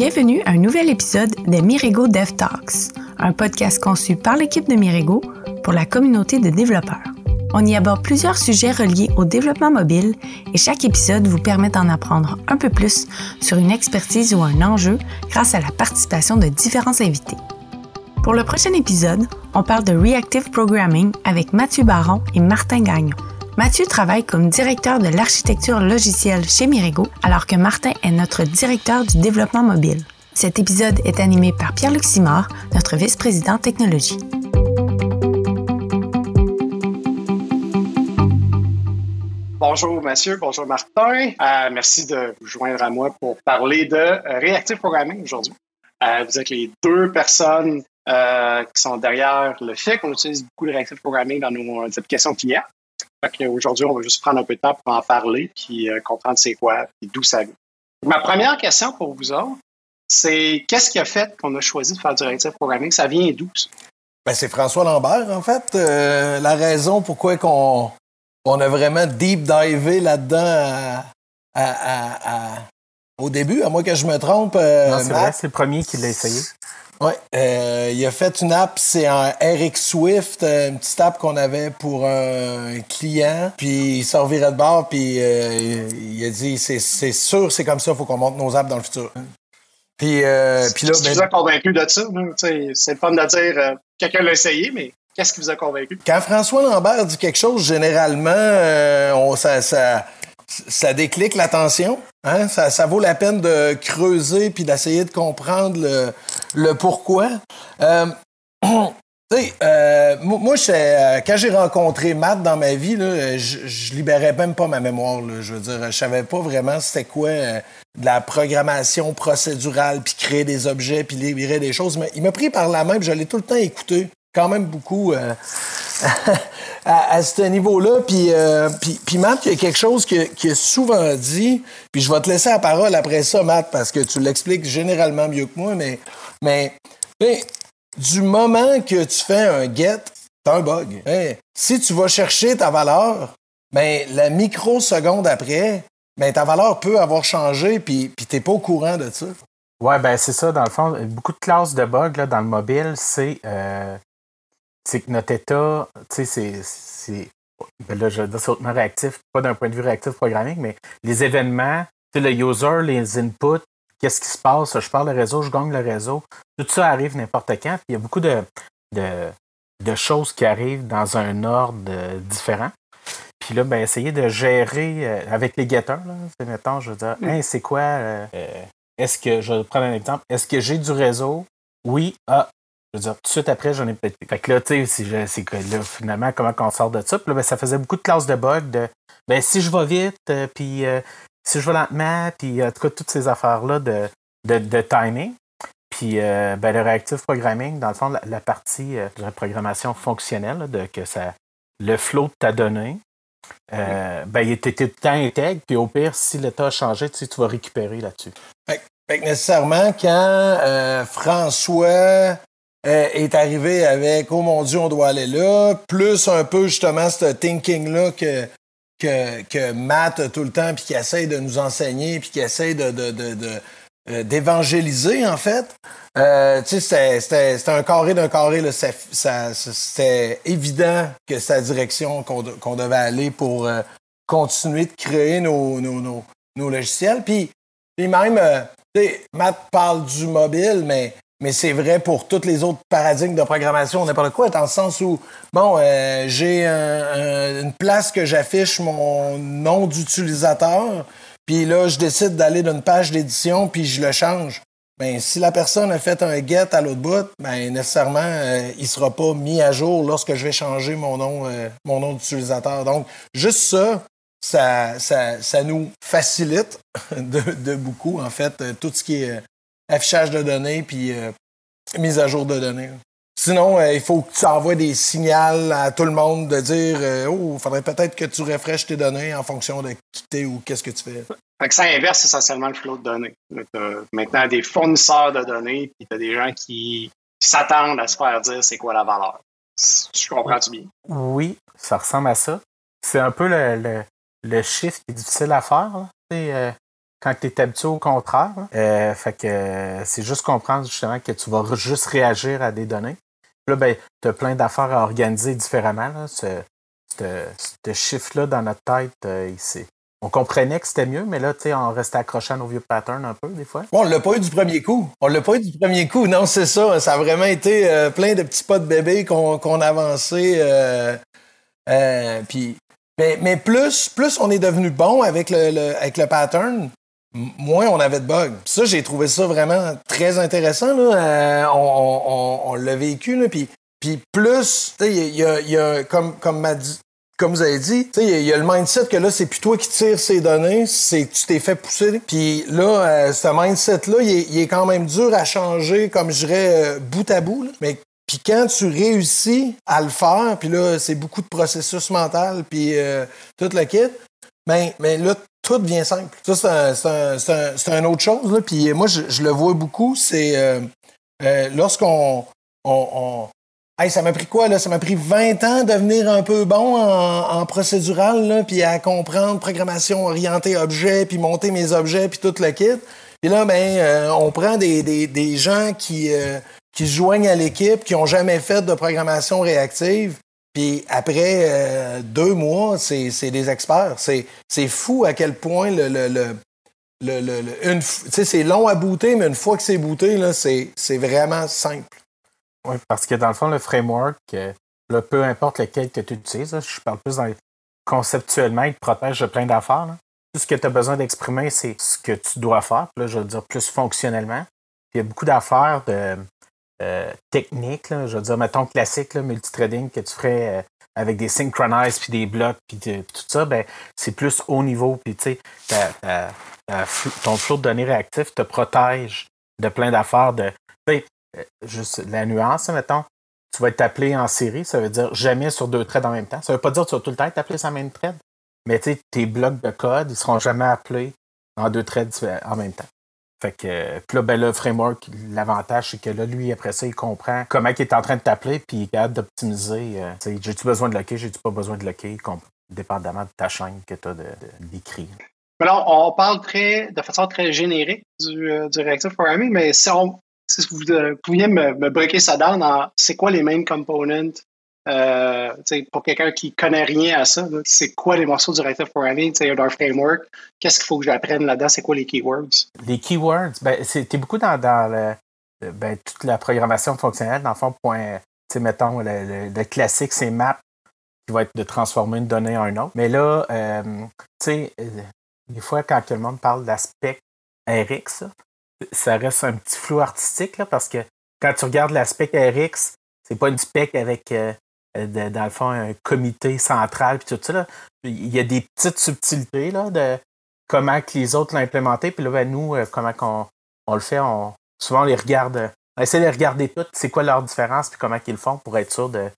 Bienvenue à un nouvel épisode des Mirego Dev Talks, un podcast conçu par l'équipe de Mirego pour la communauté de développeurs. On y aborde plusieurs sujets reliés au développement mobile et chaque épisode vous permet d'en apprendre un peu plus sur une expertise ou un enjeu grâce à la participation de différents invités. Pour le prochain épisode, on parle de Reactive Programming avec Mathieu Baron et Martin Gagnon. Mathieu travaille comme directeur de l'architecture logicielle chez Mirego, alors que Martin est notre directeur du développement mobile. Cet épisode est animé par Pierre-Luc Simard, notre vice-président technologie. Bonjour Mathieu, bonjour Martin. Euh, merci de vous joindre à moi pour parler de euh, Reactive Programming aujourd'hui. Euh, vous êtes les deux personnes qui sont derrière le fait qu'on utilise beaucoup de Reactive Programming dans nos applications clients. Aujourd'hui, on va juste prendre un peu de temps pour en parler, puis euh, comprendre c'est quoi, puis d'où ça vient. Ma première question pour vous autres, c'est qu'est-ce qui a fait qu'on a choisi de faire du Reactive Programming? Ça vient d'où? Ben, c'est François Lambert, en fait. Euh, la raison pourquoi qu'on on a vraiment deep divé là-dedans au début, à moins que je me trompe. Euh, c'est vrai, c'est le premier qui l'a essayé. Oui, euh, il a fait une app, c'est un Eric Swift, euh, une petite app qu'on avait pour un client. Puis il s'en de bord, puis euh, il a dit c'est sûr, c'est comme ça, il faut qu'on monte nos apps dans le futur. Puis, puis là, ben, vous a convaincu de ça? C'est le fun de dire quelqu'un l'a essayé, mais qu'est-ce qui vous a convaincu? Quand François Lambert dit quelque chose, généralement, on, ça, ça ça déclic l'attention. Hein? Ça, vaut la peine de creuser puis d'essayer de comprendre le, pourquoi? Euh, euh, moi, euh, quand j'ai rencontré Matt dans ma vie, je, je libérais même pas ma mémoire. Je veux dire, je savais pas vraiment c'était quoi de la programmation procédurale, puis créer des objets, puis libérer des choses. Mais il m'a pris par la main, puis je l'ai tout le temps écouté quand même beaucoup à, ce niveau-là. Puis, euh, puis, puis, Matt, il y a quelque chose qui a souvent dit, puis je vais te laisser la parole après ça, Matt, parce que tu l'expliques généralement mieux que moi, mais, du moment que tu fais un get, c'est un bug. Hein? Si tu vas chercher ta valeur, ben, la microseconde après, ben, ta valeur peut avoir changé, puis, puis tu n'es pas au courant de ça. Ouais, ben c'est ça, dans le fond. Beaucoup de classes de bugs dans le mobile, c'est euh, c'est que notre état, tu sais, c'est. Ben là, je dis hautement réactif, pas d'un point de vue réactif programming, mais les événements, tu le user, les inputs, qu'est-ce qui se passe, je parle le réseau, je gagne le réseau, tout ça arrive n'importe quand, puis il y a beaucoup de, de, choses qui arrivent dans un ordre différent. Puis là, ben, essayer de gérer euh, avec les getters, c'est mettons, je veux dire, mm. c'est quoi, euh, euh, est-ce que, je vais prendre un exemple, est-ce que j'ai du réseau? Oui, ah, je veux dire, tout de suite après, j'en ai peut-être Fait que là, tu sais, c'est que là, finalement, comment on sort de ça? Puis là, ben, ça faisait beaucoup de classes de bugs de ben, si je vais vite, euh, puis euh, si je vais lentement, puis en tout cas, toutes ces affaires-là de, de, timing. Puis ben, le reactive programming, dans le fond, la, partie de la programmation fonctionnelle, de que ça le flow de ta donnée, ben, il était tout le temps intègre, puis au pire, si l'état a changé, tu, tu vas récupérer là-dessus. Fait, fait, que nécessairement, quand François euh, est arrivé avec Oh mon Dieu, on doit aller là, plus un peu justement ce thinking-là que, que, que Matt a tout le temps, puis qui essaye de nous enseigner, puis qui essaye de, de, de, euh, d'évangéliser, en fait. Euh, tu sais, c'était un carré d'un carré. C'était évident que c'est la direction qu'on devait aller pour euh, continuer de créer nos, nos, nos, nos logiciels. Puis, puis même, sais, Matt parle du mobile, mais mais c'est vrai pour tous les autres paradigmes de programmation, n'importe quoi, dans le sens où, bon, euh, j'ai une place que j'affiche mon nom d'utilisateur, puis là, je décide d'aller d'une page d'édition, puis je le change. Ben, si la personne a fait un get à l'autre bout, ben, nécessairement, euh, il sera pas mis à jour lorsque je vais changer mon nom, euh, mon nom d'utilisateur. Donc, juste ça, ça, ça, ça nous facilite de, de, beaucoup, en fait, tout ce qui est affichage de données puis euh, mise à jour de données. Sinon, euh, il faut que tu envoies des signaux à tout le monde de dire euh, Oh, il faudrait peut-être que tu refreshes tes données en fonction de quitter ou qu'est-ce que tu fais. Fait que ça inverse essentiellement le flot de données. As maintenant des fournisseurs de données, puis tu as des gens qui s'attendent à se faire dire c'est quoi la valeur. Je comprends-tu bien? Oui, ça ressemble à ça. C'est un peu le, le, chiffre qui est difficile à faire. Quand tu es habitué au contraire. Euh, fait que c'est juste comprendre justement que tu vas juste réagir à des données. Là, ben, tu as plein d'affaires à organiser différemment. Ce, chiffre-là dans notre tête, ici on comprenait que c'était mieux, mais là, tu sais, on restait accroché à nos vieux patterns un peu, des fois. Bon, on l'a pas eu du premier coup. On l'a pas eu du premier coup. Non, c'est ça. Ça a vraiment été euh, plein de petits pas de bébé qu'on qu'on avançait. Euh, euh, puis, mais, plus, plus on est devenu bon avec le, avec le pattern, moins on avait de bugs. ça, j'ai trouvé ça vraiment très intéressant. Là. on, on, l'a vécu. Là, puis, plus, il y a, y a, comme, comme m'a comme vous avez dit, il y, a le mindset que là, c'est plus toi qui tires ces données, c'est tu t'es fait pousser. Puis là, euh, ce mindset-là, il est, quand même dur à changer, comme je dirais, euh, bout à bout. Mais puis quand tu réussis à le faire, puis là, c'est beaucoup de processus mental, puis euh, tout le kit, ben, mais là, tout devient simple. Ça, c'est un, autre chose. Puis moi, je, le vois beaucoup, c'est lorsqu'on on, ça m'a pris quoi, là? Ça m'a pris 20 ans de devenir un peu bon en, procédural, puis à comprendre programmation orientée objet, puis monter mes objets, puis tout le kit. Puis là, ben, euh, on prend des, gens qui, euh, qui se joignent à l'équipe, qui ont jamais fait de programmation réactive. Puis après euh, deux mois, c'est des experts. C'est fou à quel point le, le, le le, c'est long à booter, mais une fois que c'est booté, c'est vraiment simple. Oui, parce que dans le fond, le framework, euh, peu importe lequel que tu utilises, je parle plus dans conceptuellement, il te protège plein d'affaires. Tout ce que tu as besoin d'exprimer, c'est ce que tu dois faire. là, je veux dire plus fonctionnellement. il y a beaucoup d'affaires de euh, techniques. je veux dire, mettons classique, là, multithreading que tu ferais euh, avec des synchronized puis des blocs puis tout ça, ben, c'est plus haut niveau. Puis tu sais, ton flot de données réactif te protège de plein d'affaires de. Euh, juste la nuance, mettons, tu vas être appelé en série, ça veut dire jamais sur deux threads en même temps. Ça veut pas dire que tu vas tout le temps être appelé sur la même thread, mais tu sais, tes blocs de code, ils seront jamais appelés en deux threads en même temps. Fait que, puis là, ben, le framework, l'avantage, c'est que là, lui, après ça, il comprend comment il est en train de t'appeler, puis il est capable d'optimiser. Euh, j'ai-tu besoin de locker, j'ai-tu pas besoin de locker, dépendamment de ta chaîne que tu as d'écrit. De, on parle très, de façon très générique du, euh, du reactive programming, mais si on, si vous euh, pouviez me, me ça down c'est quoi les main components euh, pour quelqu'un qui connaît rien à ça, c'est quoi les morceaux du Reactive Programming, d'un framework, qu'est-ce qu'il faut que j'apprenne là-dedans, c'est quoi les keywords? Les keywords, ben, beaucoup dans, le, ben, toute la programmation fonctionnelle, dans le fond, point, mettons, le, le, classique, c'est map, qui va être de transformer une donnée en une autre. Mais là, euh, tu sais, euh, des fois, quand tout le monde parle d'aspect RX, ça reste un petit flou artistique là, parce que quand tu regardes l'aspect RX, c'est pas une spec avec euh, dans le fond un comité central puis tout ça. Là. Il y a des petites subtilités là, de comment que les autres l'ont implémenté. Puis là, ben, nous, euh, comment qu'on on le fait, on, souvent on les regarde. On essaie de les regarder toutes, c'est quoi leur différence, puis comment qu'ils le font pour être sûr de.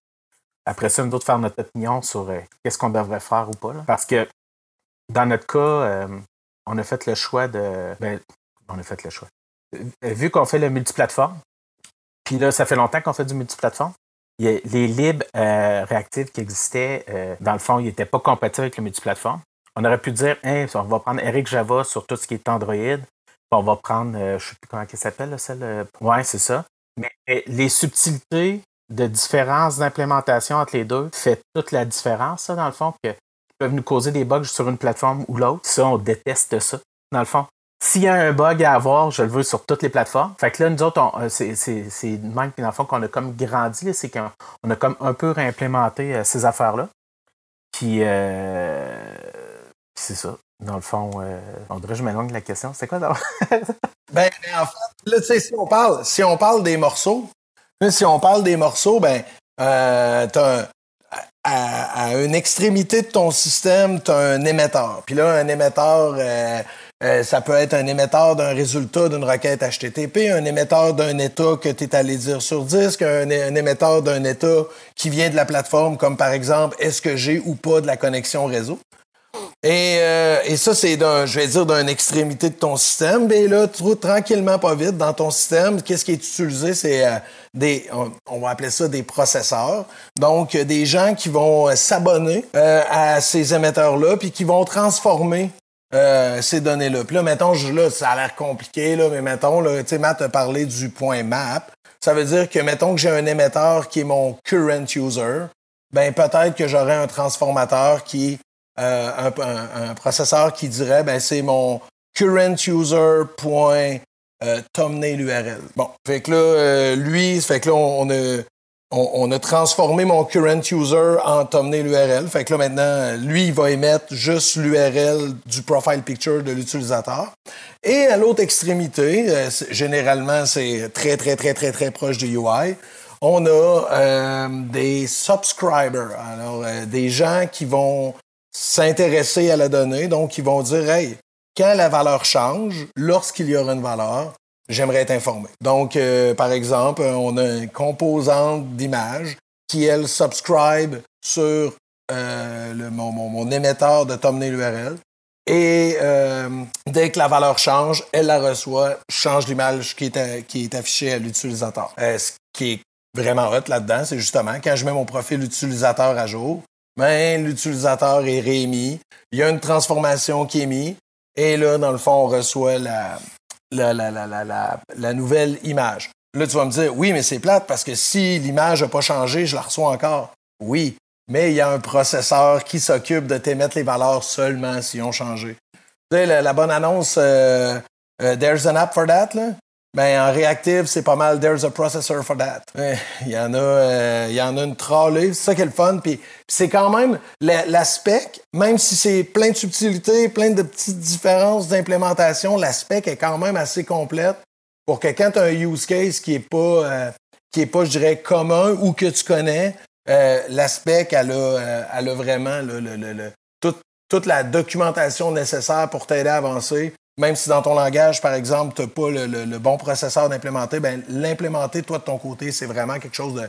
Après ça, nous autres, faire notre opinion sur euh, qu'est-ce qu'on devrait faire ou pas. Parce que dans notre cas, on a fait le choix de. Ben, on a fait le choix. Euh, vu qu'on fait le multiplateforme, puis là, ça fait longtemps qu'on fait du multiplateforme, les libres euh, réactifs qui existaient, euh, dans le fond, ils n'étaient pas compatibles avec le multiplateforme. On aurait pu dire, hein, on va prendre Eric Java sur tout ce qui est Android, puis on va prendre, je ne sais plus comment elle s'appelle, celle. ouais, c'est ça. Mais les subtilités de différence d'implémentation entre les deux fait toute la différence, ça, dans le fond, que peuvent nous causer des bugs sur une plateforme ou l'autre. Ça, on déteste ça, dans le fond. S'il y a un bug à avoir, je le veux sur toutes les plateformes. Fait que là, nous autres, euh, c'est, c'est, c'est même dans le fond qu'on a comme grandi, c'est qu'on a comme un peu réimplémenté euh, ces affaires-là. Puis, euh, c'est ça. Dans le fond, on dirait que je m'éloigne de la question. C'est quoi d'abord? ben, en fait, là, tu sais, si on parle, si on parle des morceaux, si on parle des morceaux, ben, euh, t'as à, à, une extrémité de ton système, tu as un émetteur. Puis là, un émetteur, euh, ça peut être un émetteur d'un résultat d'une requête HTTP, un émetteur d'un état que tu es allé dire sur disque, un, émetteur d'un état qui vient de la plateforme, comme par exemple, est-ce que j'ai ou pas de la connexion réseau? Et, euh, et ça, c'est d'un, je vais dire, d'une extrémité de ton système. Mais là, tu tranquillement, pas vite, dans ton système, qu'est-ce qui est utilisé? C'est euh, des, on, va appeler ça des processeurs. Donc, des gens qui vont s'abonner à ces émetteurs-là, puis qui vont transformer ces données-là. Puis là, mettons, là, ça a l'air compliqué, là, mais mettons, tu sais, Matt a parlé du point map. Ça veut dire que, mettons que j'ai un émetteur qui est mon current user, ben peut-être que j'aurai un transformateur qui euh, un, processeur qui dirait ben c'est mon current user point euh, thumbnail URL. Bon, fait que là euh, lui, fait que là on, a on, a transformé mon current user en thumbnail URL. Fait que là maintenant lui il va émettre juste l'URL du profile picture de l'utilisateur. Et à l'autre extrémité, généralement c'est très très très très très proche du UI on a euh, des subscribers, alors euh, des gens qui vont s'intéresser à la donnée, donc ils vont dire hey, quand la valeur change, lorsqu'il y aura une valeur, j'aimerais être informé. Donc, euh, par exemple, on a une composante d'image qui, elle, subscribe sur le, mon, émetteur de thumbnail URL. Et dès que la valeur change, elle la reçoit, change l'image qui est, qui est affichée à l'utilisateur. ce qui est vraiment hot là-dedans, c'est justement quand je mets mon profil utilisateur à jour, ben, l'utilisateur est réémis, il y a une transformation qui est mise, et là, dans le fond, on reçoit la, la, la, la, la nouvelle image. Là, tu vas me dire, oui, mais c'est plate parce que si l'image n'a pas changé, je la reçois encore. Oui, mais il y a un processeur qui s'occupe de t'émettre les valeurs seulement s'ils ont changé. Tu sais, la, bonne annonce, euh, euh, There's an app for that, là? Ben, en réactive, c'est pas mal. There's a processor for that. Il y en a, euh, il y en a une trolley. C'est ça qui est le fun. Puis, c'est quand même l'aspect, même si c'est plein de subtilités, plein de petites différences d'implémentation, l'aspect est quand même assez complète pour que quand tu as un use case qui est pas, euh, qui est pas, je dirais, commun ou que tu connais, euh, l'aspect, elle a, elle a vraiment le, le, le, toute, toute la documentation nécessaire pour t'aider à avancer même si dans ton langage, par exemple, tu n'as pas le, bon processeur d'implémenter, ben, l'implémenter, toi, de ton côté, c'est vraiment quelque chose de.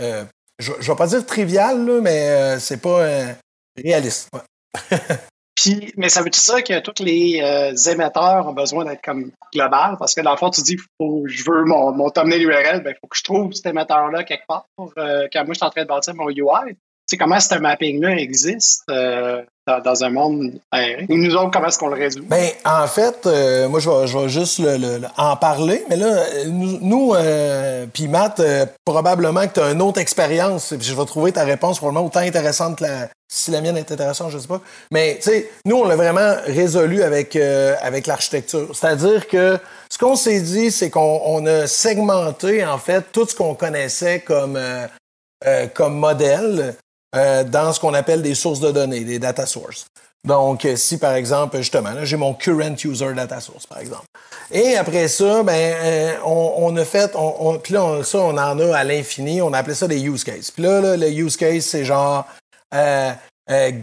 Euh, je ne vais pas dire trivial, là, mais euh, c'est pas euh, réaliste. Puis, mais ça veut dire que tous les émetteurs ont besoin d'être comme global? Parce que dans le fond, tu dis, faut, je veux mon, mon thumbnail URL, il ben, faut que je trouve cet émetteur-là quelque part quand moi je suis en train de bâtir mon UI sais, comment ce mapping-là existe euh, dans, un monde aérien? Ou nous autres, comment est-ce qu'on le résout? Ben, en fait, euh, moi, je vais, je vais juste le, en parler, mais là, nous, euh, puis Matt, probablement que tu as une autre expérience, puis je vais trouver ta réponse probablement autant intéressante que la, si la mienne est intéressante, je sais pas. Mais, tu sais, nous, on l'a vraiment résolu avec, avec l'architecture. C'est-à-dire que ce qu'on s'est dit, c'est qu'on a segmenté, en fait, tout ce qu'on connaissait comme, comme modèle euh, dans ce qu'on appelle des sources de données, des data sources. Donc, euh, si par exemple, justement, j'ai mon current user data source, par exemple. Et après ça, ben, euh, on, a fait, on, puis là, ça, on en a à l'infini, on a appelé ça des use cases. Puis là, le use case, c'est genre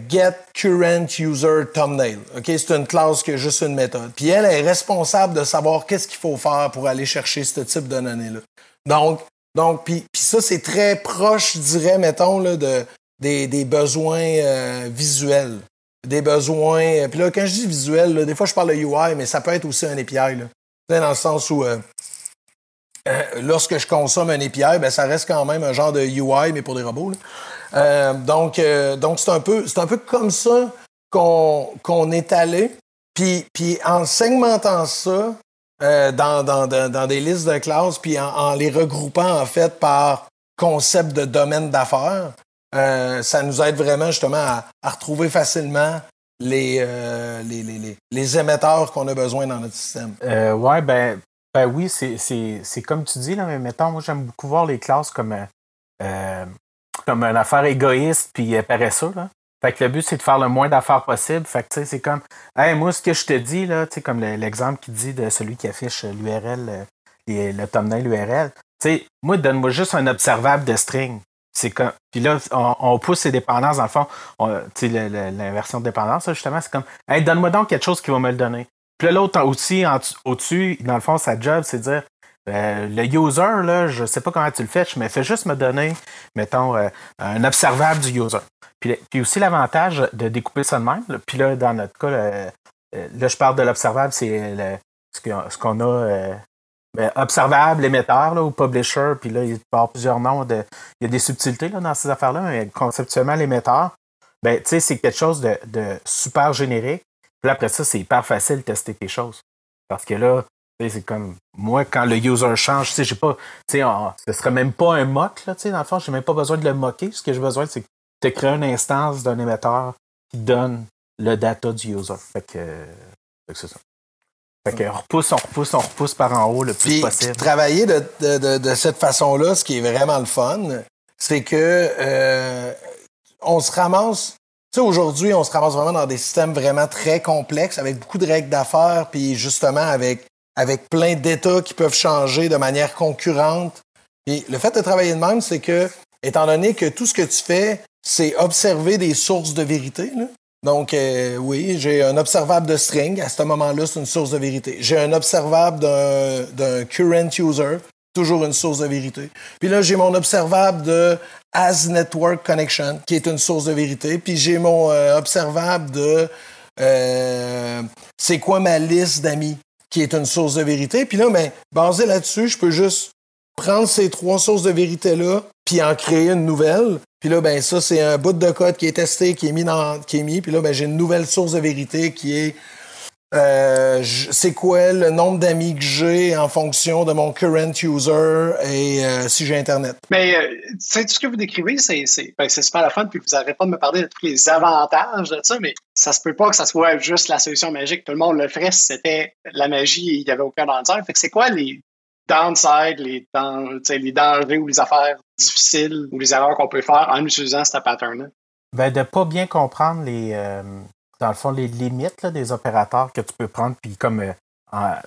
get current user thumbnail. Ok, c'est une classe qui a juste une méthode. Puis elle est responsable de savoir qu'est-ce qu'il faut faire pour aller chercher ce type de données-là. Donc, donc, puis, puis ça, c'est très proche, je dirais, mettons, là, de, des, besoins euh, visuels. Des besoins. Euh, puis là, quand je dis visuel, des fois je parle de UI, mais ça peut être aussi un API. Là. Dans le sens où euh, lorsque je consomme un API, ben, ça reste quand même un genre de UI, mais pour des robots. donc, donc c'est un peu, c'est un peu comme ça qu'on, qu'on est allé. Puis, puis en segmentant ça dans, dans, dans, des listes de classes, puis en, en, les regroupant en fait par concept de domaine d'affaires, euh, ça nous aide vraiment justement à, retrouver facilement euh, les, les, les, émetteurs qu'on a besoin dans notre système. Euh, ouais, ben, ben oui, c'est comme tu dis, là, mais mettons, moi j'aime beaucoup voir les classes comme, comme une affaire égoïste puis paresseuse. Là. Fait que le but, c'est de faire le moins d'affaires possible. Fait que, tu sais, c'est comme, hey, moi, ce que je te dis, là, tu comme l'exemple qui dit de celui qui affiche l'URL, le thumbnail URL. Tu sais, moi, donne-moi juste un observable de string. C'est comme, puis là, on, pousse ces dépendances, dans le fond, l'inversion de dépendance, justement, c'est comme, hey, donne-moi donc quelque chose qui va me le donner. Puis là, l'autre aussi, au-dessus, dans le fond, sa job, c'est de dire, euh, le user, là, je sais pas comment tu le fais, mais fais juste me donner, mettons, euh, un observable du user. Puis, puis aussi l'avantage de découper ça de même. puis là, dans notre cas, euh, là, je parle de l'observable, c'est ce qu'on a ben, observable, émetteur là, ou publisher, puis là, il a plusieurs noms. Il y a des subtilités là, dans ces affaires-là, mais conceptuellement, l'émetteur, ben, c'est quelque chose de, super générique Puis après ça, c'est hyper facile de tester tes choses. Parce que là, c'est comme moi, quand le user change, j'ai pas. Sais, ce serait même pas un mock, là, dans le fond, j'ai même pas besoin de le moquer. Ce que j'ai besoin, c'est de créer une instance d'un émetteur qui donne le data du user. Que, c'est ça. Fait que repousse, on repousse, on repousse par en haut le plus possible. Travailler de, de, de, cette façon-là, ce qui est vraiment le fun, c'est que euh, on se ramasse. Tu sais, aujourd'hui, on se ramasse vraiment dans des systèmes vraiment très complexes, avec beaucoup de règles d'affaires, puis justement avec, avec plein d'états qui peuvent changer de manière concurrente. Puis le fait de travailler de même, c'est que, étant donné que tout ce que tu fais, c'est observer des sources de vérité, là, donc, euh, oui, j'ai un observable de string. À ce moment-là, c'est une source de vérité. J'ai un observable d'un current user, toujours une source de vérité. Puis là, j'ai mon observable de as network connection, qui est une source de vérité. Puis j'ai mon euh, observable de euh, c'est quoi ma liste d'amis, qui est une source de vérité. Puis là, ben, basé là-dessus, je peux juste prendre ces trois sources de vérité-là, puis en créer une nouvelle. Puis là, ben ça, c'est un bout de code qui est testé, qui est mis dans, qui est mis. Puis là, ben j'ai une nouvelle source de vérité qui est euh, c'est quoi le nombre d'amis que j'ai en fonction de mon current user et euh, si j'ai Internet. Mais euh, tout ce que vous décrivez, c'est ben, super la fun, puis vous n'arrêtez pas de me parler de tous les avantages de ça, mais ça se peut pas que ça soit juste la solution magique. Tout le monde le ferait si c'était la magie et il n'y avait aucun danger. Fait que c'est quoi les downside, les, les dangers ou les affaires difficiles ou les erreurs qu'on peut faire en utilisant ce pattern-là? Ben, de pas bien comprendre les, euh, dans le fond, les limites là, des opérateurs que tu peux prendre puis comme euh,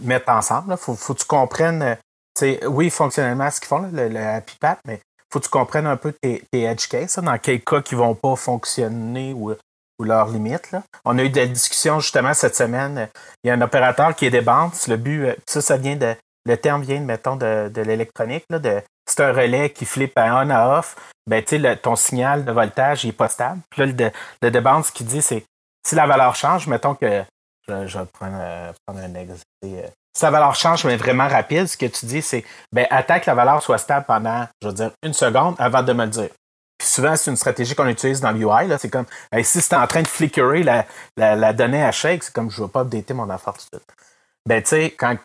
mettre ensemble. Il faut, faut que tu comprennes, euh, oui, fonctionnellement, ce qu'ils font, le, le Happy Pat, mais faut que tu comprennes un peu tes, edge cases, dans quel cas qui vont pas fonctionner ou, leurs limites. Là. On a eu des discussions justement cette semaine. Il y a un opérateur qui est des bandes. Le but, ça, ça vient de le terme vient, mettons, de, de l'électronique, de, c'est un relais qui flippe à on à off, ben, sais, ton signal de voltage n'est pas stable. Puis là, le, le deband, ce qu'il dit, c'est si la valeur change, mettons que, je, vais prendre, euh, un exemple. Euh, si la valeur change, mais vraiment rapide, ce que tu dis, c'est, ben, attends que la valeur soit stable pendant, je veux dire, une seconde avant de me le dire. Puis souvent, c'est une stratégie qu'on utilise dans l'UI. C'est comme, si c'est en train de flickerer la, la, donnée à shake, c'est comme, je ne veux pas updater mon affaire tout de suite. Ben, tu sais, quand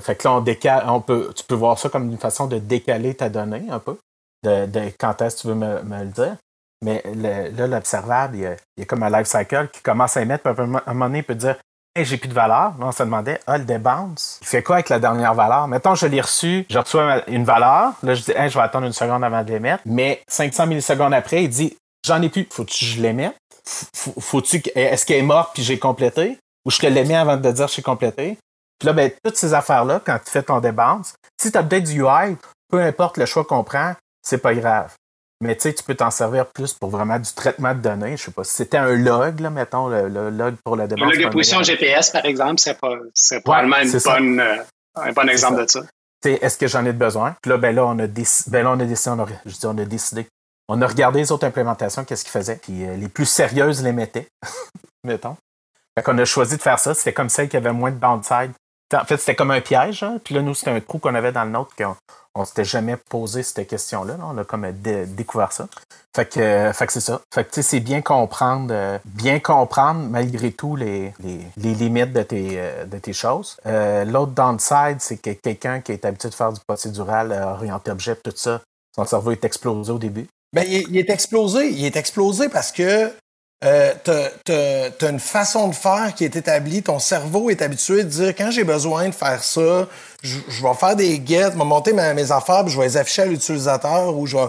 fait que là, on décale, on peut, tu peux voir ça comme une façon de décaler ta donnée un peu, de, quand est-ce que tu veux me, le dire. Mais là, l'observable, il, y a comme un life cycle qui commence à émettre, puis à un moment donné, il peut dire Hey, j'ai plus de valeur. Là, on se demandait, ah, le débounce, il fait quoi avec la dernière valeur? Mettons, je l'ai reçu, je reçois une valeur. Là, je dis, hey, je vais attendre une seconde avant de l'émettre. Mais 500 millisecondes après, il dit, j'en ai plus. Faut-tu que je l'émette? Faut-tu, est-ce qu'elle est morte puis j'ai complété? Ou je te l'émets avant de dire j'ai complété? Puis là, ben, toutes ces affaires-là, quand tu fais ton débounce, si tu updates du UI, peu importe le choix qu'on prend, c'est pas grave. Mais tu sais, tu peux t'en servir plus pour vraiment du traitement de données. Je sais pas si c'était un log, là, mettons, le, log pour le débounce. Le log de position GPS, par exemple, c'est pas, c'est probablement une bonne, euh, un bon exemple de ça. Est-ce que j'en ai besoin? Puis là, ben là, on a, décidé, ben là, on a décidé, on a, je dis, on a décidé. On a regardé les autres implémentations, qu'est-ce qu'ils faisaient. Puis euh, les plus sérieuses les mettaient, mettons. Fait qu'on a choisi de faire ça. C'était comme celle qui avait moins de downside en fait, c'était comme un piège. Hein? Puis là, nous, c'était un trou qu'on avait dans le nôtre qu'on on s'était jamais posé cette question-là. On a comme découvert ça. Fait que, euh, que c'est ça. Fait que c'est bien comprendre, euh, bien comprendre malgré tout les, les, les limites de tes, euh, de tes choses. L'autre downside, c'est que quelqu'un qui est habitué de faire du procédural, orienté objet, tout ça, son cerveau est explosé au début. Ben, il, est explosé. Il est explosé parce que euh, tu as, une façon de faire qui est établie. Ton cerveau est habitué de dire quand j'ai besoin de faire ça, je, vais faire des get, je vais monter mes affaires, je vais les afficher à l'utilisateur, ou je vais,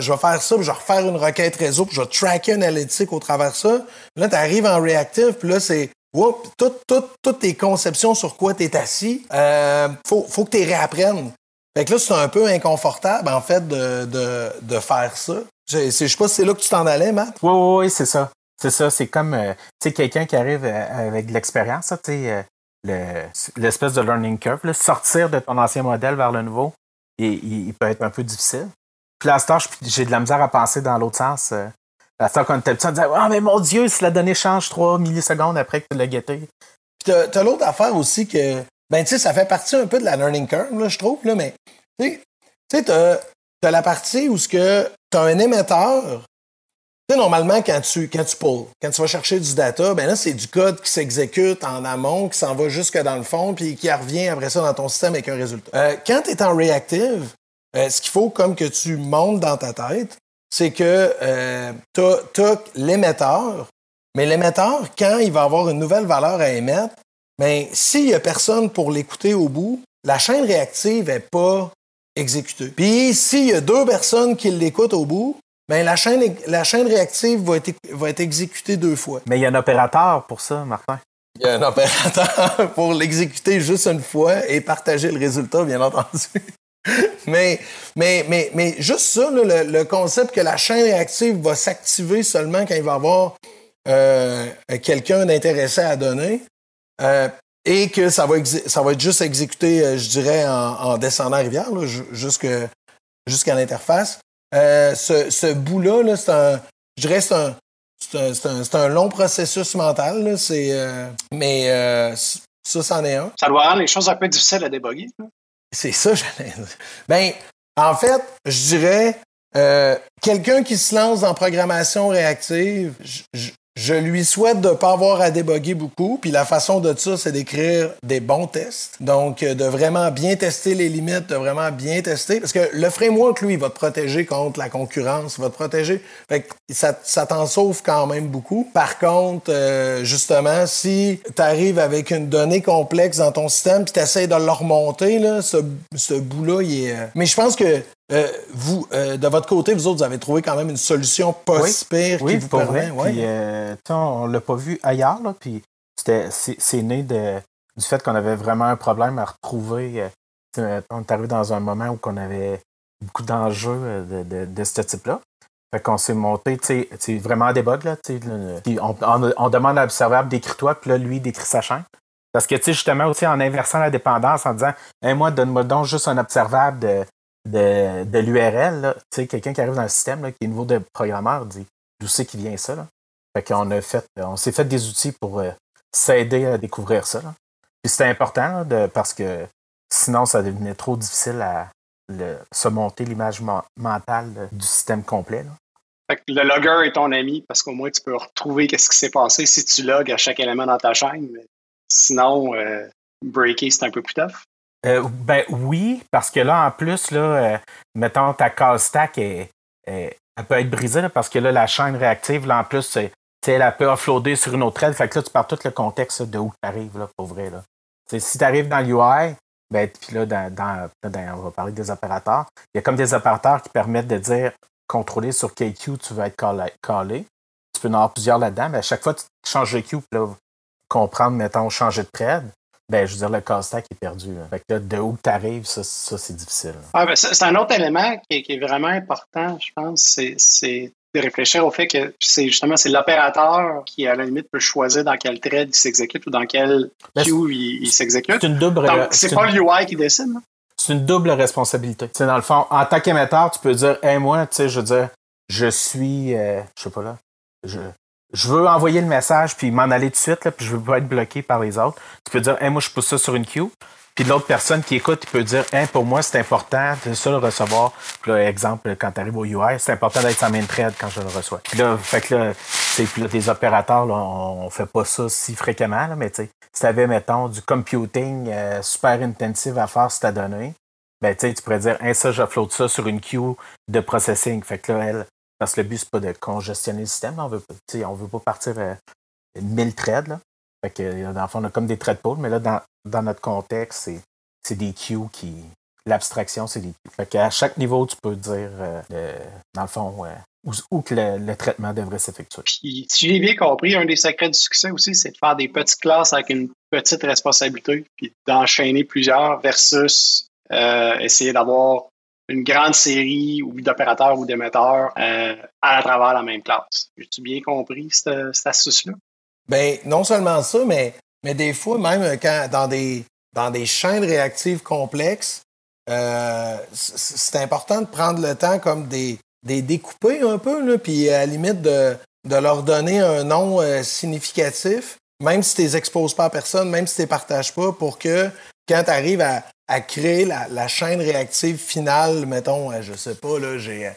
je, faire ça, je vais refaire une requête réseau, je vais tracker analytique au travers de ça. là, tu arrives en reactive, puis là, c'est Whoop, toutes tes conceptions sur quoi tu es assis, euh, faut, faut que tu les réapprennes. Fait que là, c'est un peu inconfortable, en fait, de, de, de faire ça. Je, sais pas si c'est là que tu t'en allais, Matt? Oui, oui, oui, c'est ça. C'est ça, c'est comme euh, quelqu'un qui arrive euh, avec de l'expérience, euh, l'espèce de learning curve, sortir de ton ancien modèle vers le nouveau, il, peut être un peu difficile. Puis là, j'ai de la misère à penser dans l'autre sens. À ce quand on était petit, on Ah, mais mon Dieu, si la donnée change 3 millisecondes après que tu l'as guetté. Puis t'as, l'autre affaire aussi que, ben, tu sais, ça fait partie un peu de la learning curve, je trouve, là, mais, tu sais, t'as, as la partie où ce que t'as un émetteur Tu sais, normalement, quand tu, quand tu pull, quand tu vas chercher du data, ben là, c'est du code qui s'exécute en amont, qui s'en va jusque dans le fond, puis qui revient après ça dans ton système avec un résultat. Euh, quand tu es en reactive, euh, ce qu'il faut comme que tu montes dans ta tête, c'est que euh, tu as, l'émetteur, mais l'émetteur, quand il va avoir une nouvelle valeur à émettre, ben, s'il n'y a personne pour l'écouter au bout, la chaîne réactive n'est pas exécutée. Puis s'il y a deux personnes qui l'écoutent au bout, ben, la, chaîne, la chaîne réactive va être, va être exécutée deux fois. Mais il y a un opérateur pour ça, Martin. Il y a un opérateur pour l'exécuter juste une fois et partager le résultat, bien entendu. mais, mais, mais, mais juste ça, le, concept que la chaîne réactive va s'activer seulement quand il va y avoir euh, quelqu'un d'intéressé à donner euh, et que ça va, ça va être juste exécuté, euh, je dirais, en, descendant la rivière, jusqu'à l'interface. Ce, ce bout-là, c'est un, je dirais, c'est un, c'est un, long processus mental, c'est, mais ça, c'en est un. Ça doit rendre les choses un peu difficiles à déboguer. C'est ça, j'allais dire. Ben, en fait, je dirais, euh, quelqu'un qui se lance en programmation réactive, je, lui souhaite de ne pas avoir à déboguer beaucoup. Puis la façon de ça, c'est d'écrire des bons tests. Donc, euh, de vraiment bien tester les limites, de vraiment bien tester. Parce que le framework, lui, va te protéger contre la concurrence, va te protéger. Fait que ça, t'en sauve quand même beaucoup. Par contre, euh, justement, si tu arrives avec une donnée complexe dans ton système, puis tu de le remonter, là, ce, ce bout-là, il est... Euh, mais je pense que euh, vous, euh, de votre côté, vous autres, vous avez trouvé quand même une solution pas oui. pire oui, qui vous permet. Vrai. Puis, euh, on l'a pas vu ailleurs, là, puis c'est né de, du fait qu'on avait vraiment un problème à retrouver. on est arrivé dans un moment où on avait beaucoup d'enjeux de, de, de, ce type-là. Fait qu'on s'est monté, tu sais, vraiment à débug, là. On, on, on, demande à l'observable d'écrire-toi, puis là, lui, d'écrire sa chaîne. Parce que, tu sais, justement, aussi, en inversant la dépendance, en disant, hey, moi, donne-moi donc juste un observable de de, l'URL, tu sais, quelqu'un qui arrive dans le système, qui est nouveau de programmeur, dit d'où c'est qui vient ça. Fait qu'on a fait, on s'est fait des outils pour euh, s'aider à découvrir ça. Là. C'était important parce que sinon, ça devenait trop difficile à se monter l'image mentale du système complet. Le logger est ton ami parce qu'au moins tu peux retrouver qu'est-ce qui s'est passé si tu logs à chaque élément dans ta chaîne. Mais sinon, euh, breaker, c'est un peu plus tough. Euh, ben oui, parce que là, en plus, là, euh, mettons, ta case stack est, elle peut être brisée parce que là, la chaîne réactive, là, en plus, elle peut offloader sur une autre thread. Fait que là, tu pars tout le contexte de où tu arrives, là, pour vrai. Là. si tu arrives dans l'UI, ben, puis là, dans, on va parler des opérateurs, il y a comme des opérateurs qui permettent de dire contrôler sur quel queue tu veux être callé. Tu peux en avoir plusieurs là-dedans, mais à chaque fois tu changes de queue, là, comprendre, mettons, changer de thread, ben, je veux dire, le casse-tac est perdu. Fait que là, de où tu arrives, ça, ça c'est difficile. Ah, ben, c'est un autre élément qui est, vraiment important, je pense, c'est de réfléchir au fait que c'est justement c'est l'opérateur qui, à la limite, peut choisir dans quel trade il s'exécute ou dans quel ben, queue il, s'exécute. C'est une double C'est pas l'UI qui décide. C'est une double responsabilité. sais, dans le fond, en tant qu'émetteur, tu peux dire, hey, moi, tu sais, je veux dire, je suis, euh, je sais pas là, je, je veux envoyer le message puis m'en aller tout de suite, là, puis je veux pas être bloqué par les autres. Tu peux dire, hey, moi, je pousse ça sur une queue. Puis l'autre personne qui écoute, il peut dire, hey, pour moi, c'est important de ça le recevoir. Puis là, exemple, quand tu arrives au UI, c'est important d'être sa main thread quand je le reçois. Puis là, fait que là, puis là, des opérateurs, là, on, fait pas ça si fréquemment, là, mais tu sais, si tu avais, mettons, du computing euh, super intensif à faire sur ta donnée, ben, tu pourrais dire, hey, ça, j'upload ça sur une queue de processing. Fait que là, elle, parce que le but, c'est pas de congestionner le système. On veut, veut pas partir euh, 1000 trades. Là. Fait que, dans le fond, on a comme des trade pools, mais là, dans, notre contexte, c'est des queues qui. L'abstraction, c'est des queues. Fait qu'à chaque niveau, tu peux dire, euh, dans le fond, où, où, que le, traitement devrait s'effectuer. Puis, si j'ai bien compris, un des secrets du succès aussi, c'est de faire des petites classes avec une petite responsabilité, puis d'enchaîner plusieurs versus euh, essayer d'avoir une grande série d'opérateurs ou d'émetteurs euh, à travers la même classe. J'ai-tu bien compris cette, astuce-là? Bien, non seulement ça, mais, mais des fois, même quand dans des, dans des chaînes réactives complexes, euh, c'est important de prendre le temps comme des, des découper un peu, là, puis à la limite de, de leur donner un nom euh, significatif, même si tu les exposes pas à personne, même si tu les partages pas, pour que quand tu arrives à, à créer la, la, chaîne réactive finale, mettons, euh, je sais pas, là, j'ai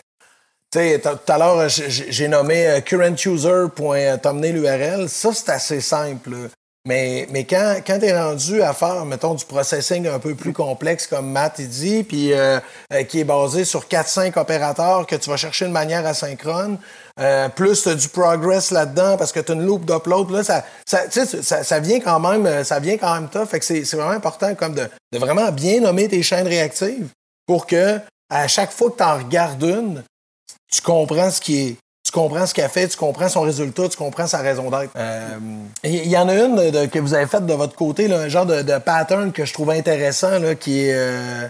Tu sais, tout à l'heure, j'ai nommé currentuser.thumbnail URL. Ça, c'est assez simple. Mais, quand, tu es rendu à faire, mettons, du processing un peu plus complexe, comme Matt il dit, puis euh, euh, qui est basé sur 4-5 opérateurs que tu vas chercher de manière asynchrone, euh, plus tu as du progress là-dedans parce que tu as une loupe d'upload, là, ça, vient quand même, ça vient quand même tough. Fait que c'est vraiment important de vraiment bien nommer tes chaînes réactives pour que à chaque fois que tu en regardes une, tu comprends ce qui est tu comprends ce qu'elle fait, tu comprends son résultat, tu comprends sa raison d'être. Il euh, y, en a une que vous avez faite de votre côté, là, un genre de, pattern que je trouve intéressant, là, qui est... Euh,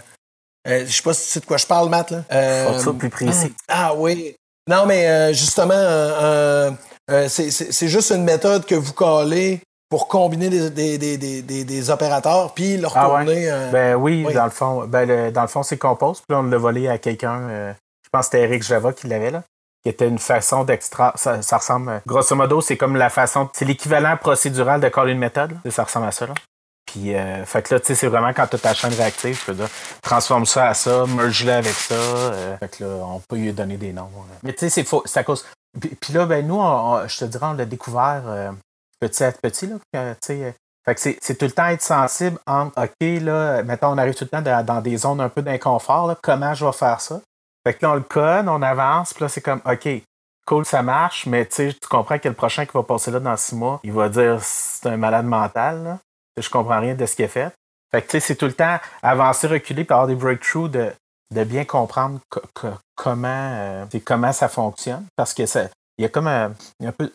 euh, je sais pas si tu sais de quoi je parle, Matt. Là. Euh, ça plus précis. Ah, oui. Non, mais justement, c'est juste une méthode que vous collez pour combiner des, des, des, des opérateurs, puis leur ah, tourner... Ben oui, dans le fond, ben, dans le fond, c'est Compose. Puis on l'a volé à quelqu'un, je pense que c'était Eric Java qui l'avait là qui était une façon d'extra. Ça, ressemble, grosso modo, c'est comme la façon. C'est l'équivalent procédural de call une méthode. Ça ressemble à ça. Là. Puis, euh, fait que là, tu sais, c'est vraiment quand tu as ta chaîne réactive, tu peux transforme ça à ça, merge-le avec ça. Euh, fait que là, on peut lui donner des noms. Mais tu sais, c'est faux. C'est à cause. Puis, là, ben, nous, je te dirais, on l'a découvert euh, petit à petit, là. Tu sais, fait que c'est tout le temps être sensible entre, OK, là, mettons, on arrive tout le temps dans des zones un peu d'inconfort, comment je vais faire ça? Fait que là, on le code, on avance, puis là, c'est comme, OK, cool, ça marche, mais tu comprends que le prochain qui va passer là dans six mois, il va dire c'est un malade mental, là. Je comprends rien de ce qu'il a fait. Fait que tu sais, c'est tout le temps avancer, reculer, puis avoir des breakthroughs de, de bien comprendre comment, euh, comment ça fonctionne. Parce que ça, il y a comme un, un peu,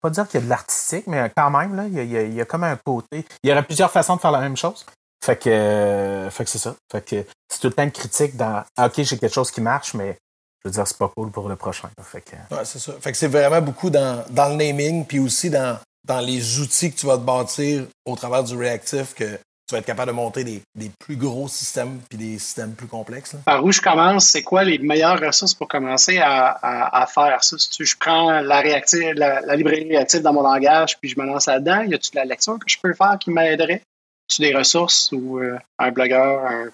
pas dire qu'il y a de l'artistique, mais quand même, là, il y, a, il y a comme un côté. Il y aurait plusieurs façons de faire la même chose. Fait que, euh, fait que c'est ça. Fait que c'est tout le temps une critique dans ah, OK, j'ai quelque chose qui marche, mais je veux dire, c'est pas cool pour le prochain. Fait que... Ouais, c'est ça. Fait que c'est vraiment beaucoup dans, dans le naming, puis aussi dans, dans les outils que tu vas te bâtir au travers du réactif que tu vas être capable de monter des, des plus gros systèmes puis des systèmes plus complexes. Par où je commence, c'est quoi les meilleures ressources pour commencer à, à, faire ça? Si je prends la, réactive, la, la, librairie réactive dans mon langage puis je me lance là-dedans, y a-tu de la lecture que je peux faire qui m'aiderait? Tu des ressources ou euh, un blogueur, un,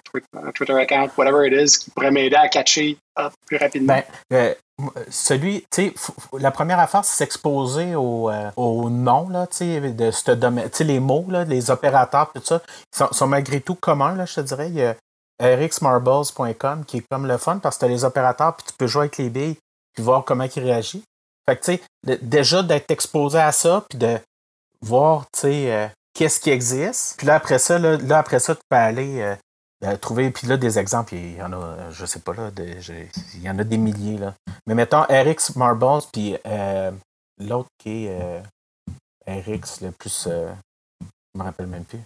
Twitter account, whatever it is, qui pourrait m'aider à catcher plus rapidement? Ben, euh, celui, tu sais, la première affaire, c'est s'exposer au, euh, au nom, là, tu sais, de ce domaine, tu sais, les mots, là, les opérateurs, tout ça, sont, sont malgré tout communs, là, je te dirais. Il y a rxmarbles.com qui est comme le fun parce que tu as les opérateurs, puis tu peux jouer avec les billes, puis voir comment ils réagissent. Fait que, tu sais, déjà d'être exposé à ça, puis de voir, tu sais, qu'est-ce qui existe. Puis là, après ça, là, après ça, tu peux aller euh, euh, trouver. Puis là, des exemples, il y en a, euh, je sais pas, là, il y en a des milliers. Là. Mais mettons RX Marbles, puis l'autre qui est RX, le plus. je me rappelle même plus.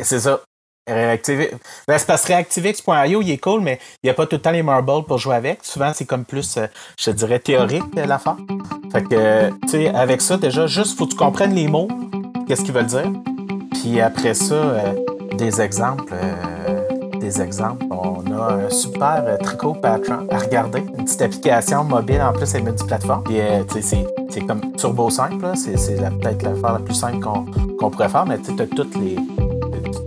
c'est ça. Réactiver. Ben, c'est parce que il est cool, mais il n'y a pas tout le temps les marbles pour jouer avec. Souvent, c'est comme plus, je dirais, théorique l'affaire. Fait que, tu sais, avec ça, déjà, juste faut que tu comprennes les mots, qu'est-ce qu'ils veulent dire? Puis après ça, euh, des exemples. Euh, des exemples. On a un super euh, tricot Patron à regarder. Une petite application mobile en plus, elle met du plateforme. Puis, c'est comme turbo simple. C'est peut-être l'affaire la plus simple qu'on pourrait faire, mais tu as toutes les.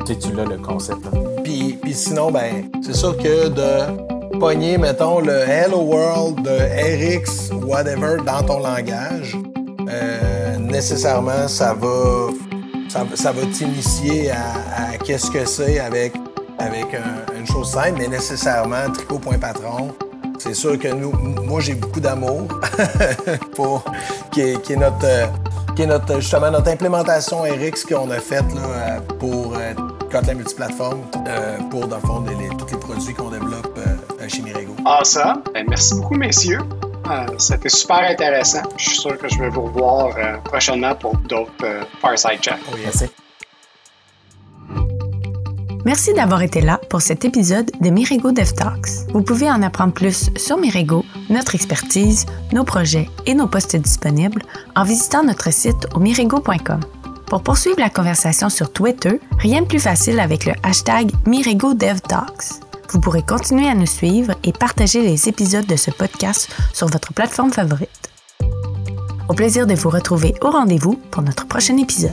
Tu l'as le concept. Puis, puis sinon, ben, c'est sûr que de pogner, mettons, le Hello World de RX, whatever, dans ton langage, nécessairement, ça va, ça, va t'initier à, qu'est-ce que c'est avec, avec une chose simple, mais nécessairement, tricot.patron, c'est sûr que nous, moi, j'ai beaucoup d'amour pour qui est, notre, qui est notre, justement notre implémentation RX qu'on a faite là, pour euh, Kotlin multiplateforme, euh, pour, dans le fond, tous les produits qu'on développe euh, chez Mirego. Ah, ça? Merci beaucoup, messieurs. Euh, c'était super intéressant. Je suis sûr que je vais vous revoir euh, prochainement pour d'autres euh, Fireside Chat. merci. Merci d'avoir été là pour cet épisode de Mirego Dev Talks. Vous pouvez en apprendre plus sur Mirego, notre expertise, nos projets et nos postes disponibles en visitant notre site au mirego.com. Pour poursuivre la conversation sur Twitter, rien de plus facile avec le hashtag Mirego Dev Talks. Vous pourrez continuer à nous suivre et partager les épisodes de ce podcast sur votre plateforme favorite. Au plaisir de vous retrouver au rendez-vous pour notre prochain épisode.